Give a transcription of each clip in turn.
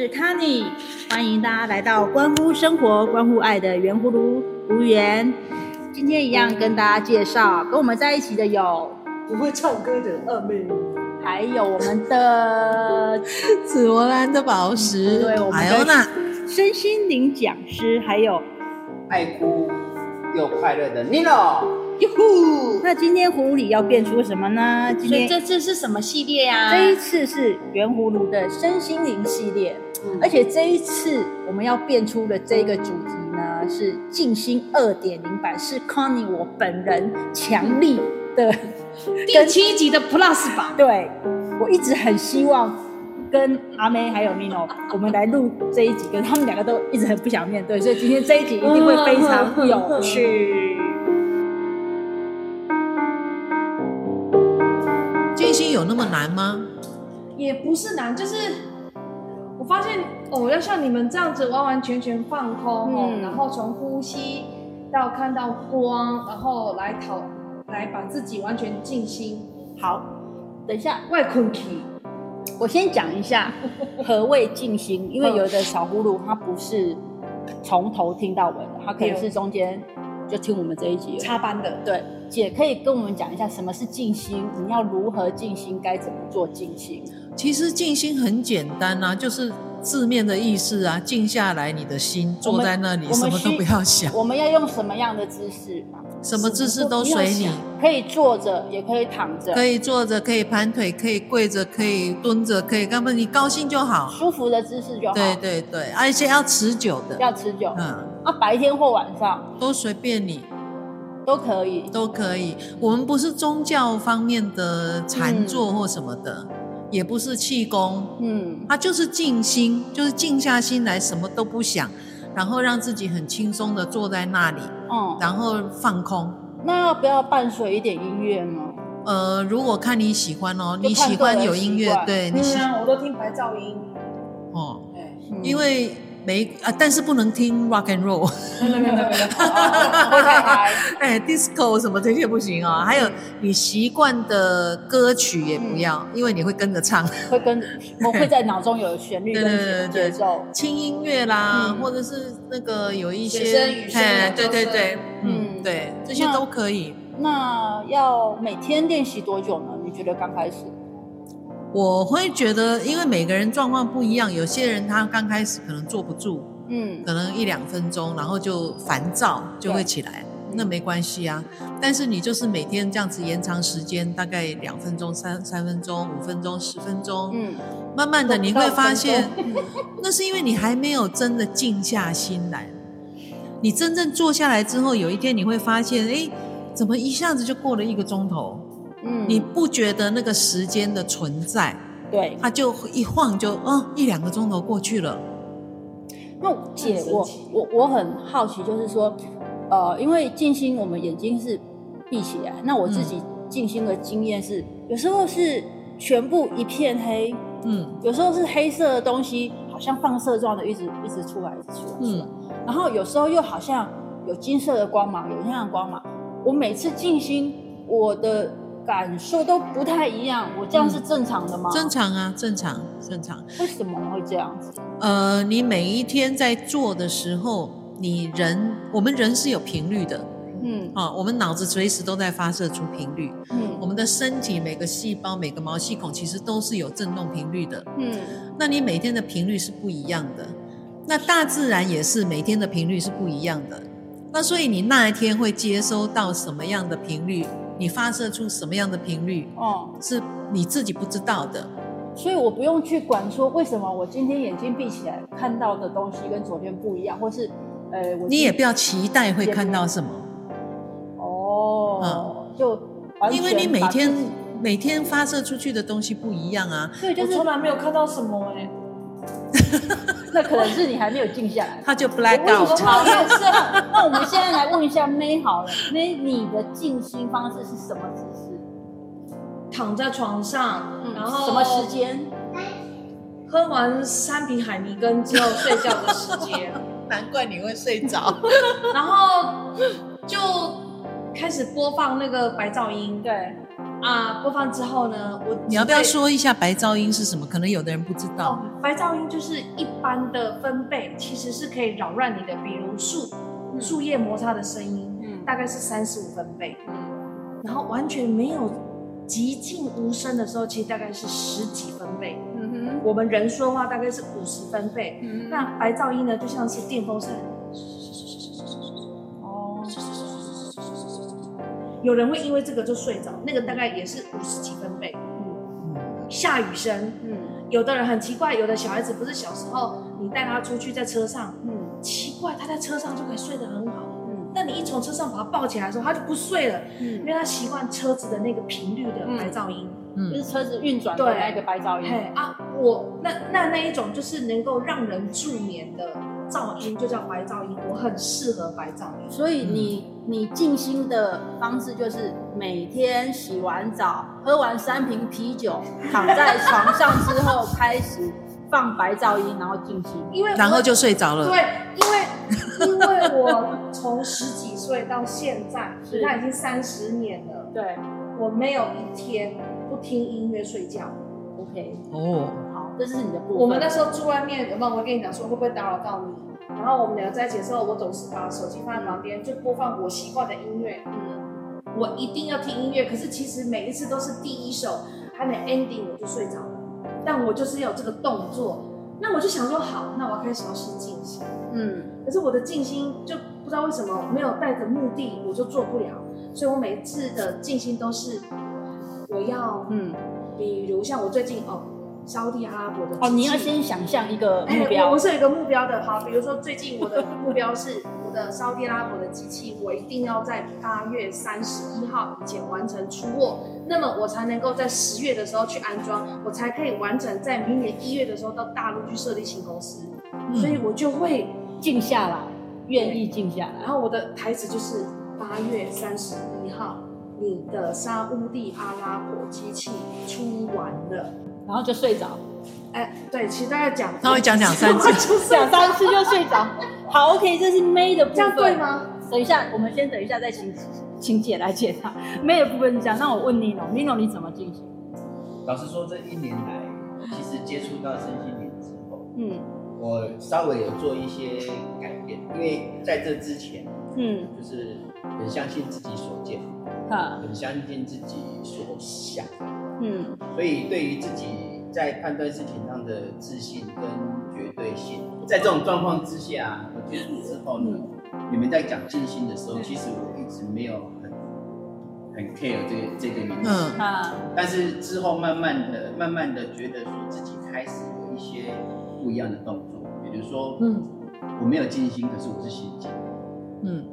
是 Kenny，欢迎大家来到关乎生活、关乎爱的圆葫芦葫芦缘。今天一样跟大家介绍，跟我们在一起的有不会唱歌的二妹，还有我们的 紫罗兰的宝石，对，我们的身心灵讲师，还有爱哭又快乐的 Nino。哟呼！那今天葫芦里要变出什么呢？今天这次是什么系列呀？这一次是圆葫芦的身心灵系列，嗯、而且这一次我们要变出的这个主题呢是静心二点零版，是 Connie 我本人强力的 第七集的 Plus 版。对，我一直很希望跟阿妹还有 Mino，我们来录这一集，可是他们两个都一直很不想面对，所以今天这一集一定会非常 有趣。有那么难吗？也不是难，就是我发现哦，要像你们这样子完完全全放空哦，嗯、然后从呼吸到看到光，然后来讨来把自己完全静心。好，等一下，外困体，我先讲一下 何谓静心，因为有的小葫芦它不是从头听到尾的，它可能是中间。就听我们这一集插班的，对，姐可以跟我们讲一下什么是静心，你要如何静心，该怎么做静心？其实静心很简单啊，就是字面的意思啊，静下来，你的心坐在那里，什么都不要想。我们要用什么样的姿势？什么姿势都随你，可以坐着，也可以躺着，可以坐着，可以盘腿，可以跪着，可以蹲着，可以干嘛？你高兴就好，舒服的姿势就好。对对对，而且要持久的，要持久。嗯，啊，白天或晚上都随便你，都可以，都可以。我们不是宗教方面的禅坐或什么的，嗯、也不是气功，嗯，它就是静心，就是静下心来，什么都不想。然后让自己很轻松的坐在那里，嗯，然后放空。那要不要伴随一点音乐呢？呃，如果看你喜欢哦，你喜欢有音乐，对，你喜欢，我都听白噪音。哦，对，因为。没啊，但是不能听 rock and roll，哎，disco 什么这些不行啊。还有你习惯的歌曲也不要，因为你会跟着唱，会跟我会在脑中有旋律跟节奏。轻音乐啦，或者是那个有一些，哎，对对对，嗯，对，这些都可以。那要每天练习多久呢？你觉得刚开始？我会觉得，因为每个人状况不一样，有些人他刚开始可能坐不住，嗯，可能一两分钟，然后就烦躁就会起来，那没关系啊。但是你就是每天这样子延长时间，大概两分钟、三三分钟、五分钟、十分钟，嗯，慢慢的你会发现，那是因为你还没有真的静下心来。你真正坐下来之后，有一天你会发现，哎，怎么一下子就过了一个钟头？嗯，你不觉得那个时间的存在？对，它就一晃就哦，一两个钟头过去了。那姐，我我我很好奇，就是说，呃，因为静心，我们眼睛是闭起来。那我自己静心的经验是，嗯、有时候是全部一片黑，嗯，有时候是黑色的东西，好像放射状的，一直一直出来，一直出来，嗯，然后有时候又好像有金色的光芒，有那样的光芒。我每次静心，我的。感受都不太一样，我这样是正常的吗？正常啊，正常，正常。为什么会这样子？呃，你每一天在做的时候，你人，我们人是有频率的，嗯，啊，我们脑子随时都在发射出频率，嗯，我们的身体每个细胞、每个毛细孔其实都是有震动频率的，嗯，那你每天的频率是不一样的，那大自然也是每天的频率是不一样的，那所以你那一天会接收到什么样的频率？你发射出什么样的频率？哦，是你自己不知道的，所以我不用去管说为什么我今天眼睛闭起来看到的东西跟昨天不一样，或是，呃，我你也不要期待会看到什么。哦，嗯，就因为你每天每天发射出去的东西不一样啊，所以就是从来没有看到什么哎。那可能是你还没有静下来，他就 black out。好，是。那我们现在来问一下 May 好了，May 你的静心方式是什么姿势？躺在床上，嗯、然后什么时间？喝完三瓶海尼根之后睡觉的时间。难怪你会睡着。然后就开始播放那个白噪音，对。啊，播放之后呢，我你要不要说一下白噪音是什么？可能有的人不知道。哦，白噪音就是一般的分贝，其实是可以扰乱你的，比如树树叶摩擦的声音，嗯，大概是三十五分贝，嗯，然后完全没有寂静无声的时候，其实大概是十几分贝，嗯哼，我们人说话大概是五十分贝，嗯，那白噪音呢，就像是电风扇。有人会因为这个就睡着，那个大概也是五十几分贝。嗯，下雨声，嗯，有的人很奇怪，有的小孩子不是小时候你带他出去在车上，嗯，奇怪他在车上就可以睡得很好，嗯，但你一从车上把他抱起来的时候，他就不睡了，嗯，因为他习惯车子的那个频率的白噪音，嗯，就是车子运转的那个白噪音。嘿啊，我那那那一种就是能够让人助眠的。噪音就叫白噪音，我很适合白噪音。所以你你静心的方式就是每天洗完澡，喝完三瓶啤酒，躺在床上之后开始放白噪音，然后静心，因为然后就睡着了。对，因为因为我从十几岁到现在，是他已经三十年了。对，我没有一天不听音乐睡觉。OK，哦。好这是你的部分。我们那时候住外面，有没有？我跟你讲说会不会打扰到你？然后我们两个在一起的时候，我总是把手机放在旁边，就播放我习惯的音乐。嗯，我一定要听音乐。可是其实每一次都是第一首还没 ending 我就睡着了。但我就是要有这个动作。那我就想说好，那我要开始要去静心。嗯，可是我的静心就不知道为什么没有带着目的，我就做不了。所以我每一次的静心都是我要，嗯，比如像我最近哦。沙地阿拉伯的哦，你要先想象一个目标。我是有一个目标的，好，比如说最近我的目标是我的沙地阿拉伯的机器，我一定要在八月三十一号以前完成出货，那么我才能够在十月的时候去安装，我才可以完成在明年一月的时候到大陆去设立新公司，嗯、所以我就会静下来，愿意静下来。然后我的台词就是八月三十一号，你的沙乌地阿拉伯机器出完了。然后就睡着，哎，对，其实大概讲，他会讲两三次，讲三次就睡着。好，OK，这是 May 的部分，这样对吗？等一下，我们先等一下再请请姐来解答 May 的部分是这样。那我问 Nino，Nino 你怎么进行？老实说，这一年来，其实接触到身心灵之后，嗯，我稍微有做一些改变，因为在这之前，嗯，就是很相信自己所见，啊，很相信自己所想。嗯，所以对于自己在判断事情上的自信跟绝对性，在这种状况之下，我接触之后呢，你们在讲静心的时候，其实我一直没有很很 care 这个这个名词。嗯啊。但是之后慢慢的、慢慢的觉得说自己开始有一些不一样的动作，比如说，嗯，我没有静心，可是我是心静。嗯。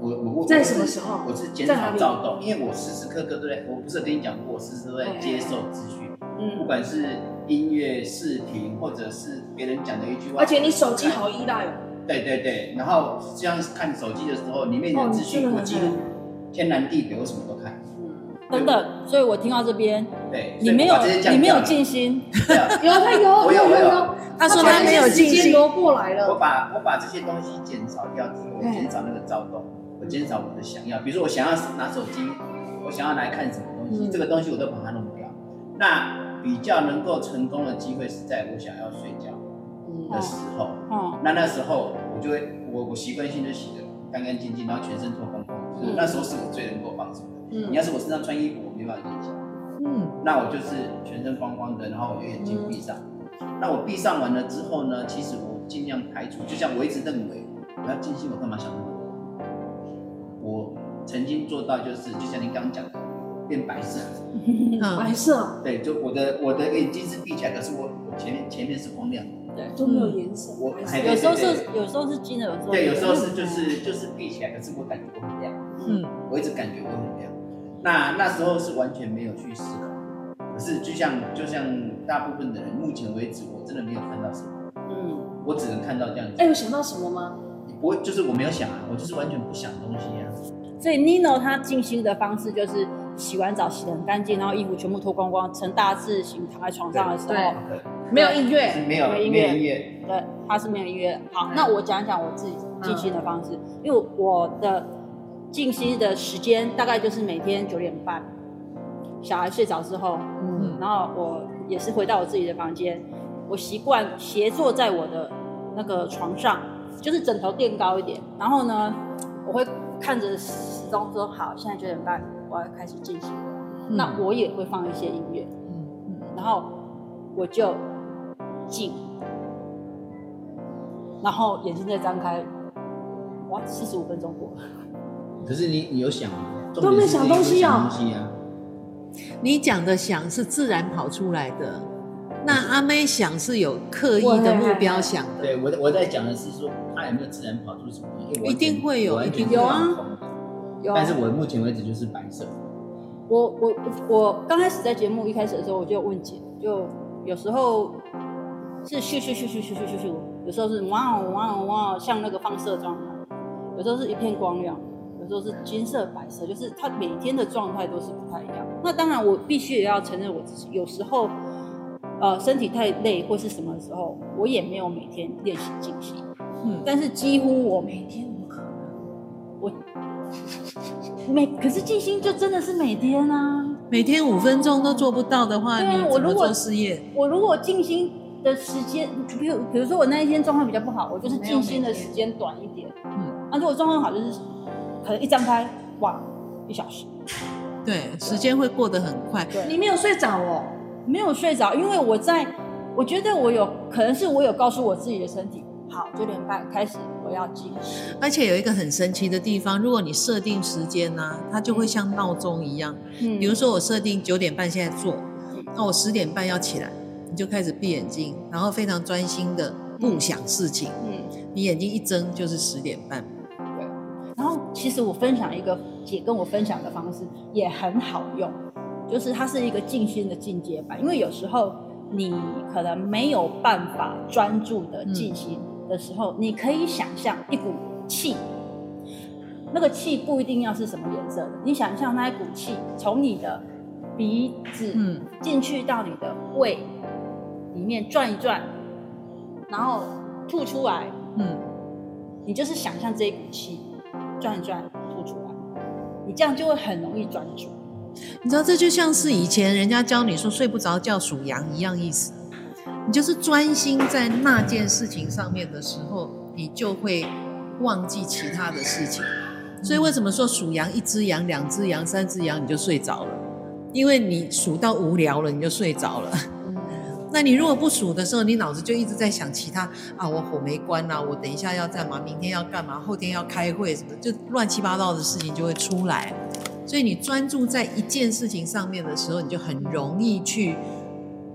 我我我在什么时候？我是减少躁动，因为我时时刻刻都在，我不是跟你讲过，我时时都在接受资讯，嗯，不管是音乐、视频，或者是别人讲的一句话。而且你手机好依赖哦。对对对，然后这样看手机的时候，里面的资讯我几乎天南地北，我什么都看。嗯，等等，所以我听到这边，对，你没有你没有静心，有他有，我有我有，他说他没有静心，过来了。我把我把这些东西减少掉之后，减少那个躁动。我减少我的想要，比如说我想要拿手机，我想要来看什么东西，嗯、这个东西我都把它弄掉。那比较能够成功的机会是在我想要睡觉的时候。嗯、那那时候我就会，我我习惯性就洗的干干净净，然后全身脱光光，就是那时候是我最能够放松的。嗯、你要是我身上穿衣服，我没办法练习。嗯，那我就是全身光光的，然后我就眼睛闭上。嗯、那我闭上完了之后呢，其实我尽量排除，就像我一直认为我要静心，我干嘛想那么多？我曾经做到，就是就像您刚刚讲的，变白色，白色，对，就我的我的眼睛是闭起来，可是我我前面前面是光亮的，对，都没有颜色。我有时候是有时候是金的，有时候对，有时候是就是就是闭起来，可是我感觉我很亮，嗯，我一直感觉我很亮。那那时候是完全没有去思考，可是就像就像大部分的人，目前为止我真的没有看到什么，嗯，我只能看到这样子。哎，有想到什么吗？我就是我没有想啊，我就是完全不想东西啊。所以 Nino 他静心的方式就是洗完澡洗得很干净，然后衣服全部脱光光，成大字形躺在床上的时候，对，没有音乐，没有音乐，对，他是没有音乐。好，那我讲讲我自己静心的方式，因为我的静心的时间大概就是每天九点半，小孩睡着之后，嗯，然后我也是回到我自己的房间，我习惯斜坐在我的那个床上，就是枕头垫高一点，然后呢，我会看着时钟说好，现在九点半，我要开始进行，嗯、那我也会放一些音乐，嗯。嗯，然后我就静，然后眼睛再张开，哇，四十五分钟过。了。可是你你有想都没想东西啊？你讲的想是自然跑出来的，那阿妹想是有刻意的目标想的。对，我我在讲的是说，他有没有自然跑出什么？一定会有，一定有啊，有。但是我目前为止就是白色。我我我刚开始在节目一开始的时候，我就问姐，就有时候是咻咻咻咻咻咻咻咻，有时候是哇哦哇哦哇哦，像那个放射状态，有时候是一片光亮。有时候是金色、白色，就是他每天的状态都是不太一样。那当然，我必须也要承认我自己，有时候，呃，身体太累或是什么时候，我也没有每天练习静心。嗯，但是几乎我每天怎么可能？我每可是静心就真的是每天啊，每天五分钟都做不到的话，对啊，我如果做事业？我如果静心的时间，比如比如说我那一天状况比较不好，我就是静心的时间短一点。嗯，那如果状况好，就是。可能一张开，哇，一小时。对，时间会过得很快。对，你没有睡着哦？没有睡着，因为我在，我觉得我有可能是我有告诉我自己的身体，好，九点半开始我要静。而且有一个很神奇的地方，如果你设定时间呢、啊，它就会像闹钟一样。嗯。比如说我设定九点半现在做，那我十点半要起来，你就开始闭眼睛，然后非常专心的不想事情。嗯。你眼睛一睁就是十点半。对。然后其实我分享一个姐跟我分享的方式也很好用，就是它是一个静心的进阶版。因为有时候你可能没有办法专注的静心的时候，嗯、你可以想象一股气，那个气不一定要是什么颜色的，你想象那一股气从你的鼻子进去到你的胃里面转一转，然后吐出来，嗯，你就是想象这一股气。转一转吐出来，你这样就会很容易专注。你知道，这就像是以前人家教你说睡不着觉属羊一样意思。你就是专心在那件事情上面的时候，你就会忘记其他的事情。所以为什么说数羊一只羊、两只羊、三只羊你就睡着了？因为你数到无聊了，你就睡着了。那你如果不数的时候，你脑子就一直在想其他啊，我火没关啊，我等一下要干嘛，明天要干嘛，后天要开会什么，就乱七八糟的事情就会出来。所以你专注在一件事情上面的时候，你就很容易去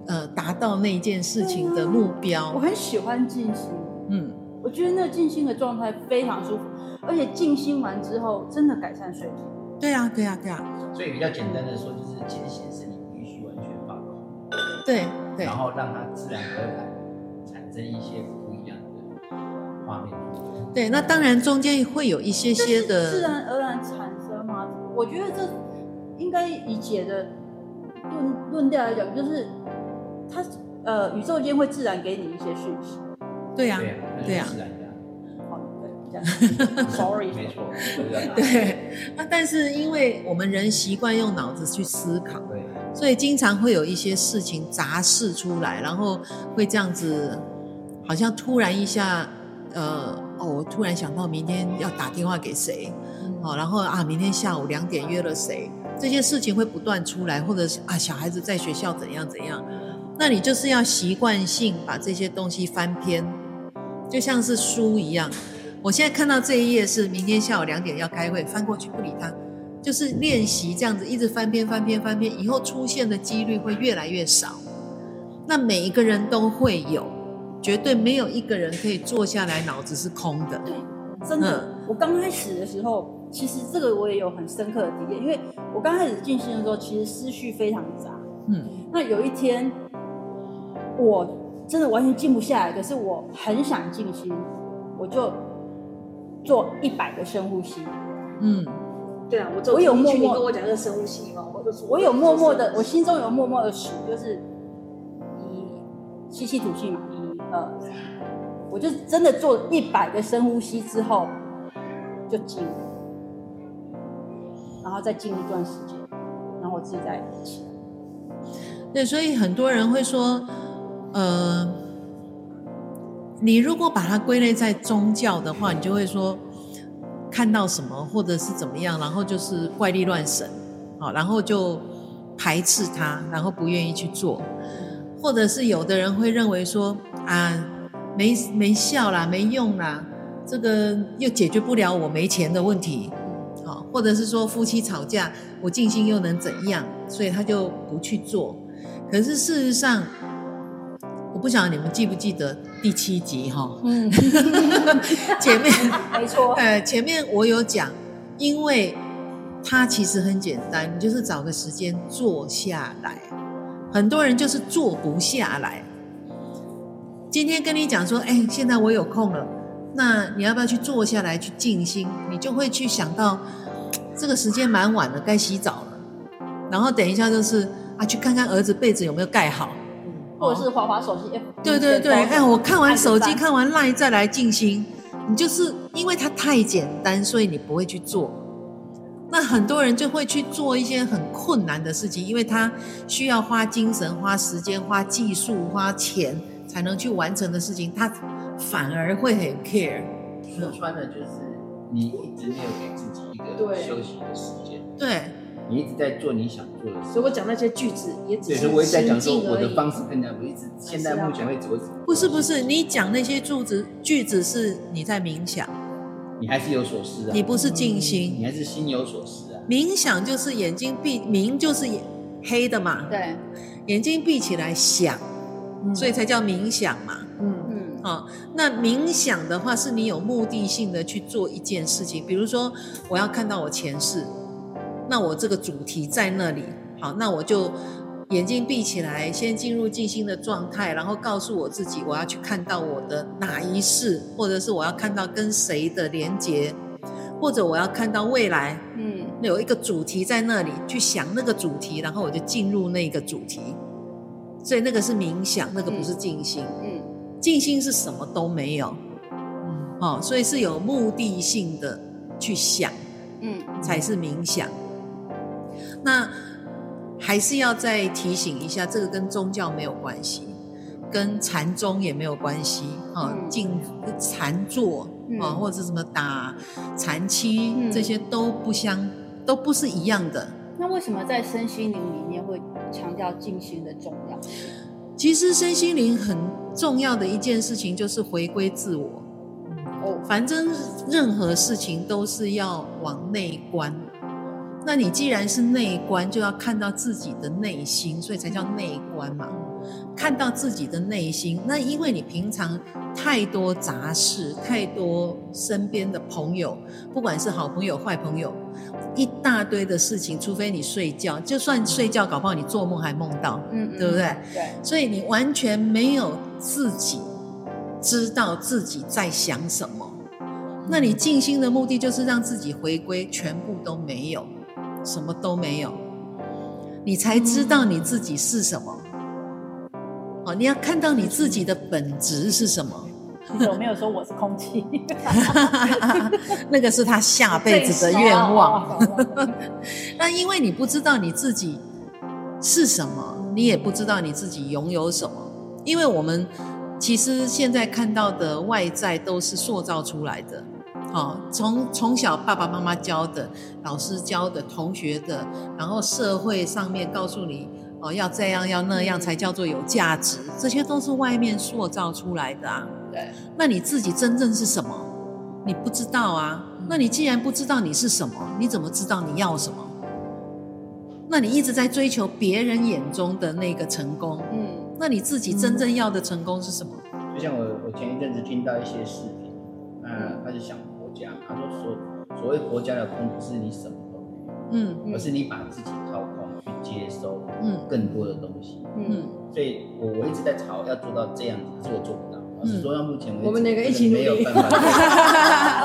呃达到那一件事情的目标。啊，我很喜欢静心，嗯，我觉得那个静心的状态非常舒服，而且静心完之后真的改善睡眠。对啊，对啊，对啊。所以比较简单的说，就是静心是你必须完全放空。对。然后让它自然而然产生一些不一样的画面。对，那当然中间会有一些些的自然而然产生吗？我觉得这应该以解的论论调来讲，就是它呃宇宙间会自然给你一些讯息。对呀，对呀。好，对，Sorry，没错。对，那但是因为我们人习惯用脑子去思考。对。所以经常会有一些事情杂事出来，然后会这样子，好像突然一下，呃，哦，我突然想到明天要打电话给谁，哦，然后啊，明天下午两点约了谁，这些事情会不断出来，或者是啊，小孩子在学校怎样怎样，那你就是要习惯性把这些东西翻篇，就像是书一样。我现在看到这一页是明天下午两点要开会，翻过去不理他。就是练习这样子，一直翻篇翻篇翻篇，以后出现的几率会越来越少。那每一个人都会有，绝对没有一个人可以坐下来脑子是空的。对，真的。嗯、我刚开始的时候，其实这个我也有很深刻的体验，因为我刚开始进心的时候，其实思绪非常杂。嗯。那有一天，我真的完全静不下来，可是我很想静心，我就做一百个深呼吸。嗯。对啊，我我有默默跟我讲这个深呼吸嘛，我我有默默的，我心中有默默的数，就是一吸气吐气嘛，呃，我就真的做一百个深呼吸之后就静，然后再静一段时间，然后我自在起来。对，所以很多人会说，呃，你如果把它归类在宗教的话，你就会说看到什么或者是怎么样，然后就是怪力乱神，好，然后就排斥它，然后不愿意去做，或者是有的人会认为说啊，没没效啦，没用啦，这个又解决不了我没钱的问题，好，或者是说夫妻吵架，我静心又能怎样？所以他就不去做。可是事实上，我不晓得你们记不记得第七集哈？嗯，前面 没错。呃，前面我有讲，因为它其实很简单，你就是找个时间坐下来。很多人就是坐不下来。今天跟你讲说，哎，现在我有空了，那你要不要去坐下来去静心？你就会去想到这个时间蛮晚了，该洗澡了。然后等一下就是。啊，去看看儿子被子有没有盖好，或者是滑滑手机。对对对，哎，我看完手机，看完 LINE 再来静心。你就是因为它太简单，所以你不会去做。那很多人就会去做一些很困难的事情，因为他需要花精神、花时间、花技术、花钱才能去完成的事情，他反而会很 care。说穿了就是你一直没有给自己一个休息的时间。对。你一直在做你想做的事，所以我讲那些句子也只是我一直在讲说我的方式跟人家不一直。现在目前为止，不是不是，你讲那些句子句子是你在冥想，你还是有所思啊。你不是静心，你还是心有所思啊。冥想就是眼睛闭，冥就是眼黑的嘛。对，眼睛闭起来想，所以才叫冥想嘛。嗯嗯。啊，那冥想的话，是你有目的性的去做一件事情，比如说我要看到我前世。那我这个主题在那里，好，那我就眼睛闭起来，先进入静心的状态，然后告诉我自己，我要去看到我的哪一世，或者是我要看到跟谁的连结，或者我要看到未来，嗯，有一个主题在那里，去想那个主题，然后我就进入那个主题，所以那个是冥想，那个不是静心，嗯，静心是什么都没有，嗯，哦，所以是有目的性的去想，嗯，才是冥想。那还是要再提醒一下，这个跟宗教没有关系，跟禅宗也没有关系。哈、嗯，静禅坐啊，或者什么打禅七，嗯、这些都不相，都不是一样的。那为什么在身心灵里面会强调静心的重要？其实身心灵很重要的一件事情就是回归自我。哦，反正任何事情都是要往内观。那你既然是内观，就要看到自己的内心，所以才叫内观嘛。看到自己的内心，那因为你平常太多杂事，太多身边的朋友，不管是好朋友、坏朋友，一大堆的事情，除非你睡觉，就算睡觉，搞不好你做梦还梦到，嗯，对不对？对。所以你完全没有自己知道自己在想什么。那你静心的目的就是让自己回归，全部都没有。什么都没有，你才知道你自己是什么。哦，你要看到你自己的本质是什么。我没有说我是空气，那个是他下辈子的愿望。那因为你不知道你自己是什么，你也不知道你自己拥有什么。因为我们其实现在看到的外在都是塑造出来的。哦，从从小爸爸妈妈教的、老师教的、同学的，然后社会上面告诉你哦，要这样要那样才叫做有价值，这些都是外面塑造出来的啊。对，那你自己真正是什么？你不知道啊。那你既然不知道你是什么，你怎么知道你要什么？那你一直在追求别人眼中的那个成功，嗯，那你自己真正要的成功是什么？就像我，我前一阵子听到一些视频，嗯他就想。他说：“所所谓国家的空，不是你什么都没有，嗯，而是你把自己掏空去接收，嗯，更多的东西，嗯，所以我我一直在吵要做到这样子，可是我做不到。老实说，到目前为止，我们两个一起没有办法。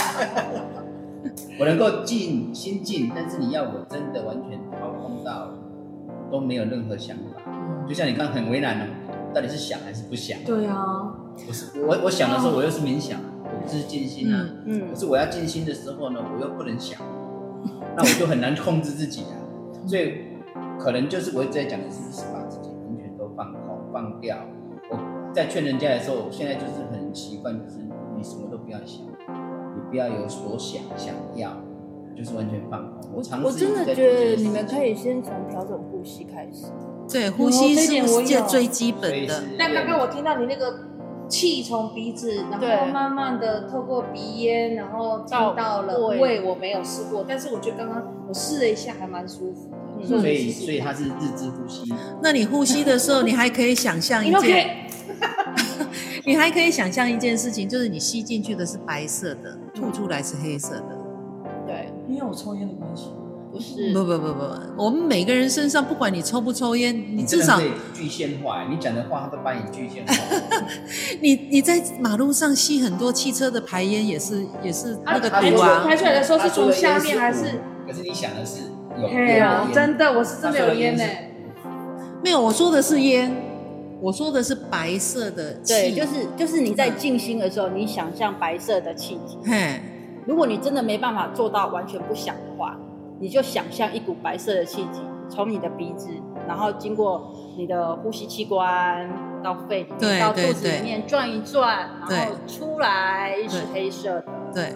我能够静心静，但是你要我真的完全掏空到都没有任何想法，就像你刚刚很为难了，到底是想还是不想？对啊，不是我我想的时候，我又是冥想。”我是静心啊，可是我要静心的时候呢，我又不能想，那我就很难控制自己啊。所以可能就是我一直在讲的是，是把自己完全都放空放掉。我在劝人家的时候，我现在就是很习惯，就是你什么都不要想，你不要有所想想要，就是完全放空。我尝试我真的觉得你们可以先从调整呼吸开始。对，呼吸是世界最基本的。但刚刚我听到你那个。气从鼻子，然后慢慢的透过鼻咽，然后到到了胃。我没有试过，但是我觉得刚刚我试了一下，还蛮舒服的。嗯、所以，所以它是日之呼吸。那你呼吸的时候，你还可以想象一件，你还可以想象一件事情，就是你吸进去的是白色的，吐出来是黑色的。对，因为我抽烟的关系。不是，不不不不，我们每个人身上，不管你抽不抽烟，你至少具现化。你讲的话，他都把你具现化。你你在马路上吸很多汽车的排烟，也是也是那个毒啊。排出来的时候是从下面还是？可是你想的是有烟。真的，我是真的有烟呢。没有，我说的是烟，我说的是白色的气。对，就是就是你在静心的时候，你想象白色的气体。嘿，如果你真的没办法做到完全不想的话。你就想象一股白色的气体从你的鼻子，然后经过你的呼吸器官到肺到肚子里面转一转，然后出来是黑色的。对，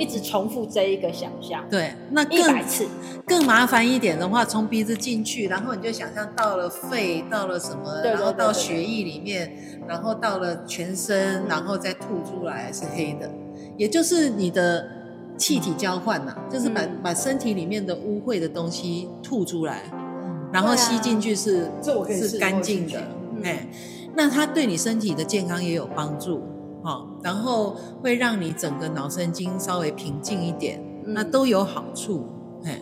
一直重复这一个想象。对，那一百次更麻烦一点的话，从鼻子进去，然后你就想象到了肺，到了什么，然后到血液里面，然后到了全身，然后再吐出来是黑的，也就是你的。气体交换呐、啊，就是把、嗯、把身体里面的污秽的东西吐出来，嗯、然后吸进去是、啊、是干净的，哎、嗯，那它对你身体的健康也有帮助，哦，然后会让你整个脑神经稍微平静一点，嗯、那都有好处，哎，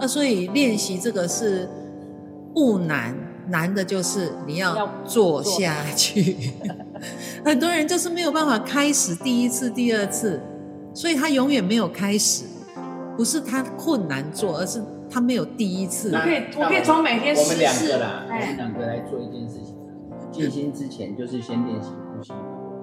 那所以练习这个是不难，难的就是你要做下去，很多人就是没有办法开始第一次、第二次。所以他永远没有开始，不是他困难做，而是他没有第一次。我可以，我可以从每天试试。我们两个啦，我们两个来做一件事情。静心之前就是先练习呼吸。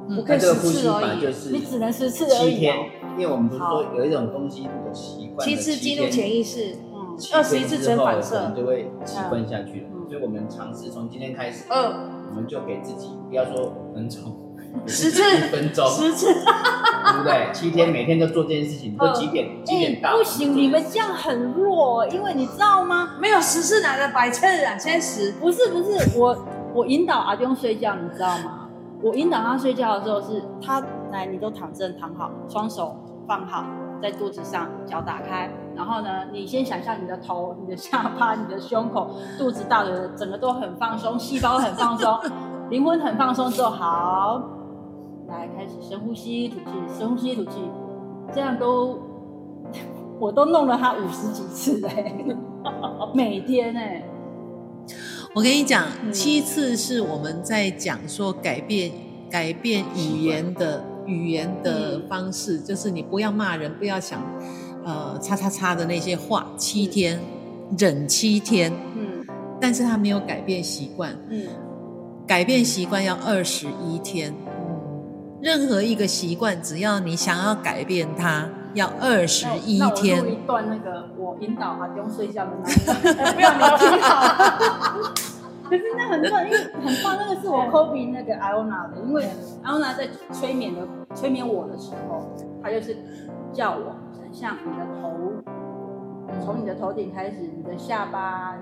我可以十次而已。你只能十次而已。七天，因为我们不是说有一种东西，如果习惯。七次进入潜意识，嗯，二十一次真反射，就会习惯下去了。所以我们尝试从今天开始，嗯，我们就给自己不要说分钟。十次，一分钟，十次，对不对？七天每天都做这件事情，都几点？几点到？不行，你们这样很弱，因为你知道吗？没有十次哪个百次啊？现在十？不是不是，我我引导阿东睡觉，你知道吗？我引导他睡觉的时候是，他来，你都躺正躺好，双手放好在肚子上，脚打开，然后呢，你先想象你的头、你的下巴、你的胸口、肚子大的整个都很放松，细胞很放松，灵魂很放松之后，好。来，开始深呼吸，吐气，深呼吸，吐气，这样都，我都弄了他五十几次嘞，每天哎。我跟你讲，嗯、七次是我们在讲说改变改变语言的语言的方式，嗯、就是你不要骂人，不要想呃叉叉叉的那些话，七天、嗯、忍七天，嗯，但是他没有改变习惯，嗯，改变习惯要二十一天。任何一个习惯，只要你想要改变它，要二十一天。那我录一段那个我引导他不用睡觉的那个，不要你听好。可是那很棒，因为很棒，那个是我 copy 那个 Iona 的，因为 Iona 在催眠的催眠我的时候，他就是叫我像你的头，从你的头顶开始，你的下巴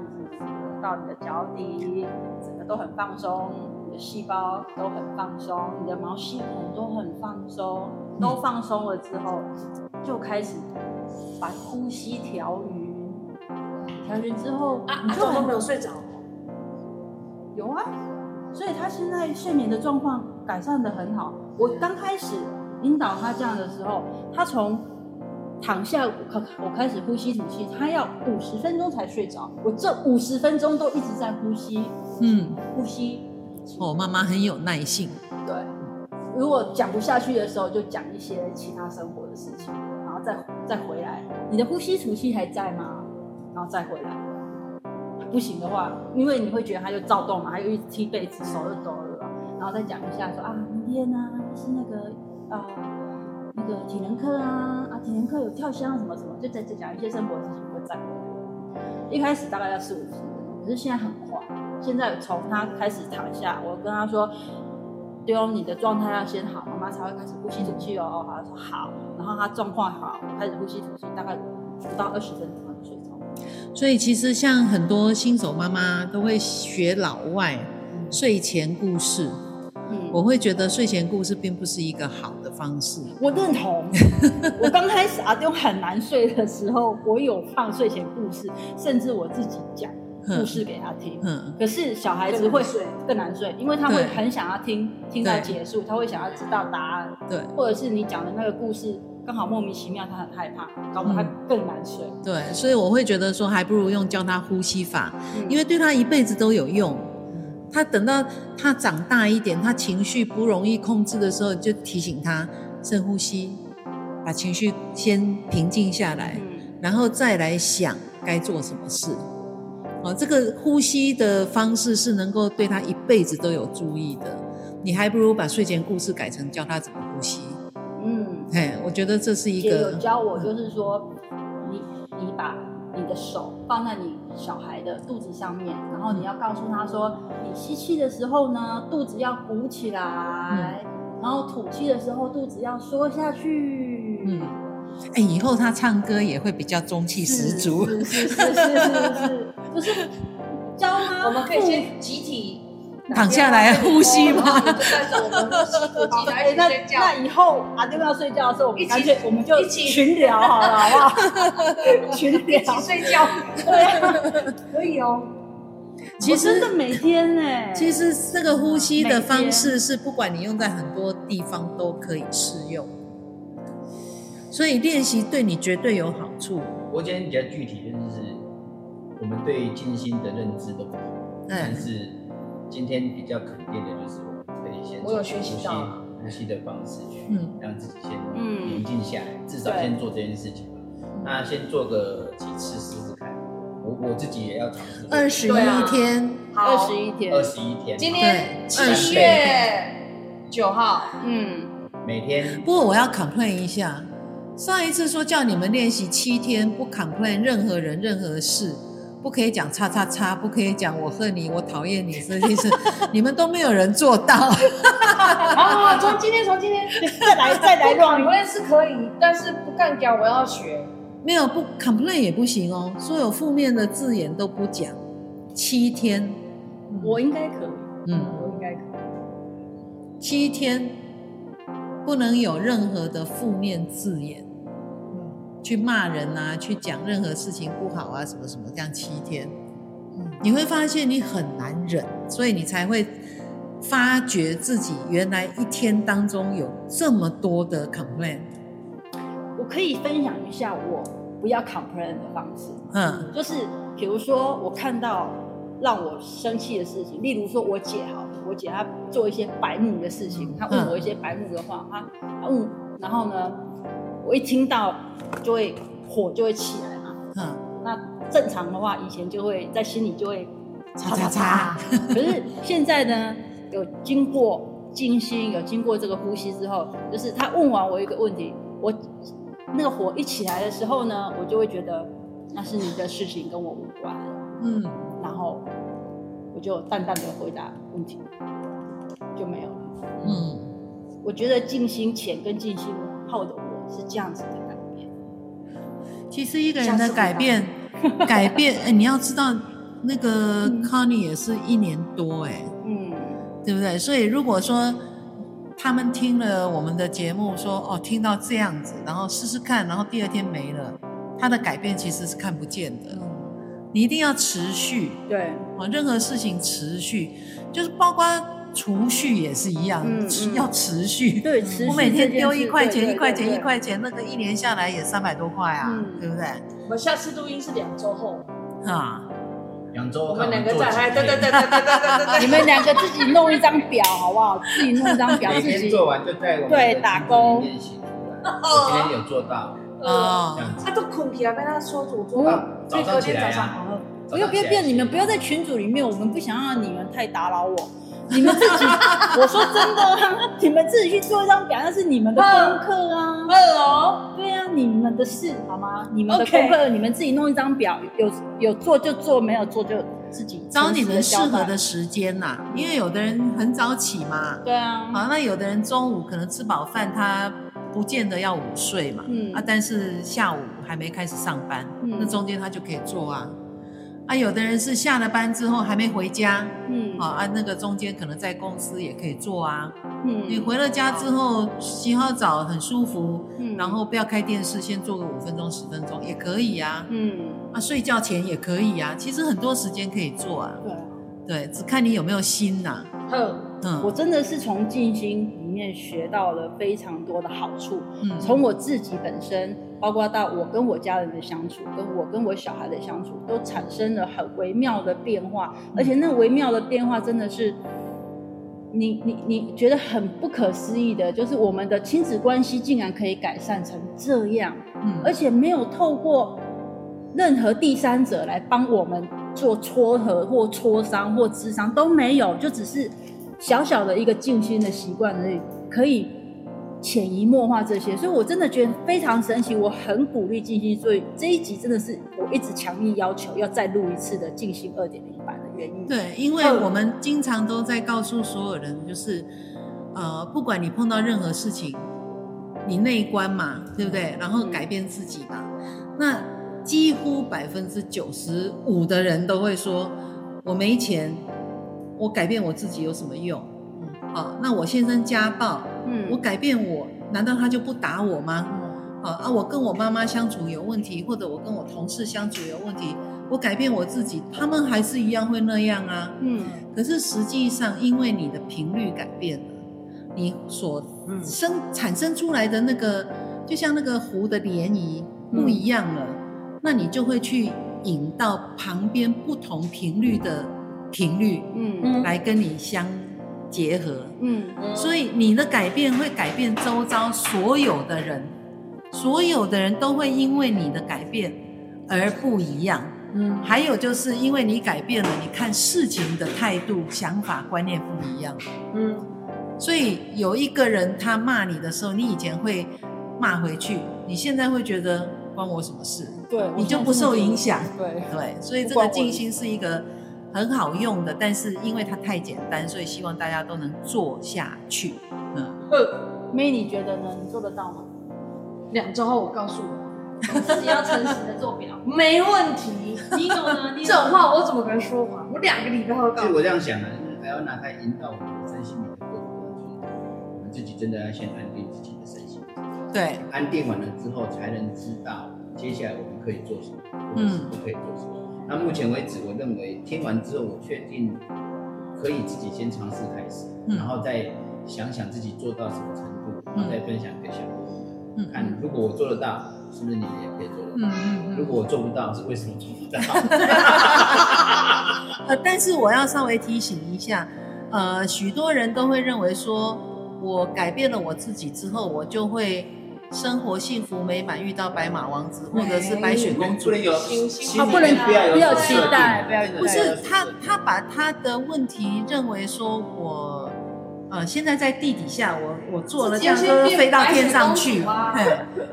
到你的脚底，整个都很放松。你的细胞都很放松，你的毛细孔都很放松，都放松了之后，就开始把呼吸调匀，调匀之后，啊，你就都没有睡着？有啊，所以他现在睡眠的状况改善的很好。我刚开始引导他这样的时候，他从躺下，我开始呼吸吐气，他要五十分钟才睡着。我这五十分钟都一直在呼吸，嗯，呼吸。哦，妈妈很有耐性。对，如果讲不下去的时候，就讲一些其他生活的事情，然再再回来。你的呼吸吐气还在吗？然后再回来。不行的话，因为你会觉得他就躁动嘛，他又一直踢被子，手就抖了，然后再讲一下说啊，明天呢、啊、是那个啊那个体能课啊啊体能课有跳箱什么什么，就再再讲一些生活的事情，会再回来。一开始大概要四五十分。可是现在很快，现在从他开始躺下，我跟他说，丢你的状态要先好，才会开始呼吸吐气哦。他说好，然后他状况好，开始呼吸吐气，大概不到二十分钟就睡着。所以其实像很多新手妈妈都会学老外睡前故事。我会觉得睡前故事并不是一个好的方式。我认同。我刚开始阿丢很难睡的时候，我有放睡前故事，甚至我自己讲故事给他听。嗯。可是小孩子会睡更难睡，因为他会很想要听听到结束，他会想要知道答案。对。或者是你讲的那个故事刚好莫名其妙，他很害怕，搞得他更难睡。对，所以我会觉得说，还不如用教他呼吸法，因为对他一辈子都有用。他等到他长大一点，他情绪不容易控制的时候，就提醒他深呼吸，把情绪先平静下来，然后再来想该做什么事。哦，这个呼吸的方式是能够对他一辈子都有注意的。你还不如把睡前故事改成教他怎么呼吸。嗯，嘿，我觉得这是一个。也有教我，就是说，你你把。你的手放在你小孩的肚子上面，然后你要告诉他说，你吸气的时候呢，肚子要鼓起来，嗯、然后吐气的时候，肚子要缩下去。嗯，哎，以后他唱歌也会比较中气十足。是是是是是是，是，就是教吗，我们可以先集体。躺下来呼吸吗？带着我们呼吸吐气来一起睡觉。那以后阿丢要睡觉的时候，我们干脆我们就一起群聊好了，好不好？群聊睡觉，对，可以哦。其实真的每天呢，其实这个呼吸的方式是不管你用在很多地方都可以适用，所以练习对你绝对有好处。我今天比较具体我们对静心的认知都不同，但是。今天比较肯定的就是，我们可以先从呼吸呼吸的方式去让自己先平静下来，至少先做这件事情吧。那先做个几次试试看，我我自己也要尝试。二十一天，二十一天，二十一天。今天七月九号，嗯，每天。不过我要 complain 一下，上一次说叫你们练习七天不 complain 任何人任何事。不可以讲叉叉叉，不可以讲我恨你，我讨厌你，这件事你们都没有人做到。好，从今天从今天 再来再来乱，我也是可以，但是不干掉我要学。没有不 complain 也不行哦，所有负面的字眼都不讲。七天，我应该可以，嗯，我应该可以。七天不能有任何的负面字眼。去骂人啊，去讲任何事情不好啊，什么什么，这样七天，你会发现你很难忍，所以你才会发觉自己原来一天当中有这么多的 complain。我可以分享一下我不要 complain 的方式，嗯，就是比如说我看到让我生气的事情，例如说我姐哈，我姐她做一些白目的事情，她问我一些白目的话，她她问，然后呢，我一听到。就会火就会起来嘛，嗯，那正常的话，以前就会在心里就会叉叉叉，可是现在呢，有经过静心，有经过这个呼吸之后，就是他问完我一个问题，我那个火一起来的时候呢，我就会觉得那是你的事情，跟我无关，嗯，然后我就淡淡的回答问题，就没有了，嗯，我觉得静心前跟静心后的我是这样子的改变。其实一个人的改变，改变，哎，你要知道，那个 Connie 也是一年多，哎，嗯，对不对？所以如果说他们听了我们的节目说，说哦，听到这样子，然后试试看，然后第二天没了，他的改变其实是看不见的。嗯，你一定要持续，对，啊，任何事情持续，就是包括。储蓄也是一样，嗯嗯、要持续。对，持续。我每天丢一块钱，一块钱，一块钱，那个一年下来也三百多块啊，嗯、对不对？我们下次录音是两周后。啊，两周。我们两个在，对对对对对对对对。你们两个自己弄一张表 好不好？自己弄一张表，自己做完就在我们对打勾。练习出来。我今天有做到。哦。他都困起来被他说主做到。早上起来啊。不要不要不要，你们不要在群组里面，我们不想让你们太打扰我。你们自己，我说真的，你们自己去做一张表，那是你们的功课啊。哦，对啊，你们的事好吗？你们的功课，你们自己弄一张表，有有做就做，没有做就自己找你们适合的时间呐、啊，因为有的人很早起嘛，对啊，好，那有的人中午可能吃饱饭，他不见得要午睡嘛，嗯啊，但是下午还没开始上班，嗯、那中间他就可以做啊。啊，有的人是下了班之后还没回家，嗯，好啊，那个中间可能在公司也可以做啊，嗯，你回了家之后洗好澡很舒服，嗯，然后不要开电视，先做个五分钟十分钟也可以啊，嗯，啊，睡觉前也可以啊，其实很多时间可以做啊，对，对，只看你有没有心呐、啊，嗯，我真的是从静心里面学到了非常多的好处，嗯，从我自己本身。包括到我跟我家人的相处，跟我跟我小孩的相处，都产生了很微妙的变化，而且那微妙的变化真的是你你你觉得很不可思议的，就是我们的亲子关系竟然可以改善成这样，嗯，而且没有透过任何第三者来帮我们做撮合或磋商或智商都没有，就只是小小的一个静心的习惯而已，可以。潜移默化这些，所以我真的觉得非常神奇。我很鼓励静心，所以这一集真的是我一直强烈要求要再录一次的静心二点零版的原因。对，因为我们经常都在告诉所有人，就是呃，不管你碰到任何事情，你内观嘛，对不对？然后改变自己嘛。嗯、那几乎百分之九十五的人都会说，我没钱，我改变我自己有什么用？好，那我先生家暴，嗯，我改变我，难道他就不打我吗？好啊，我跟我妈妈相处有问题，或者我跟我同事相处有问题，我改变我自己，他们还是一样会那样啊，嗯。可是实际上，因为你的频率改变了，你所生产生出来的那个，就像那个湖的涟漪不一样了，那你就会去引到旁边不同频率的频率，嗯，来跟你相。结合，嗯，所以你的改变会改变周遭所有的人，所有的人都会因为你的改变而不一样，嗯，还有就是因为你改变了，你看事情的态度、想法、观念不一样，嗯，所以有一个人他骂你的时候，你以前会骂回去，你现在会觉得关我什么事？对，你就不受影响，对。对，所以这个静心是一个。很好用的，但是因为它太简单，所以希望大家都能做下去。嗯，呃，May 你觉得呢？你做得到吗？两周后我告诉你，自己要诚实的做表，没问题。你有呢？这种话我怎么跟他说话？我两个礼拜后告诉你。所以我这样想呢，就是还要拿它引导我们身心灵的过程，就是我们自己真的要先安定自己的身心。对，安定完了之后，才能知道接下来我们可以做什么，嗯，不可以做什么。那目前为止，我认为听完之后，我确定可以自己先尝试开始，嗯、然后再想想自己做到什么程度，然后再分享给小朋友。嗯，看如果我做得到，是不是你们也可以做得到？如果我做不到，是为什么做不到？呃，但是我要稍微提醒一下，呃，许多人都会认为说，我改变了我自己之后，我就会。生活幸福美满，遇到白马王子或者是白雪公主，不能有，不能不要期待，不要不是他，他把他的问题认为说我，呃，现在在地底下，我我做了这样都飞到天上去，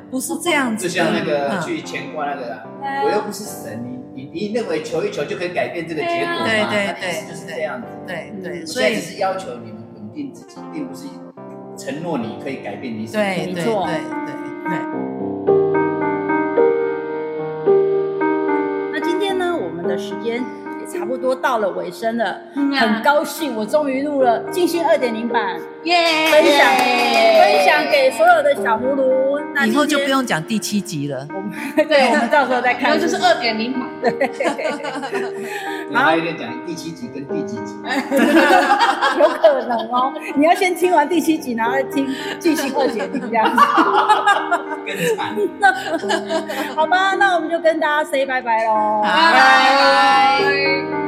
不是这样子。就像那个去牵挂那个，我又不是神，你你你认为求一求就可以改变这个结果吗？对对对，就是这样子。对对，所以只是要求你们稳定自己，并不是。承诺你可以改变你什么？对，没错，对对对。那今天呢，我们的时间也差不多到了尾声了，很高兴我终于录了静心二点零版，耶！分享分享给所有的小葫芦。那以后就不用讲第七集了，我们对，我们到时候再看。那就是二点零版。对。然后有点讲第七集跟第几集，有可能哦。你要先听完第七集，然后再听静心二点零这样子，更惨。好吧，那我们就跟大家 say 拜拜喽，拜拜。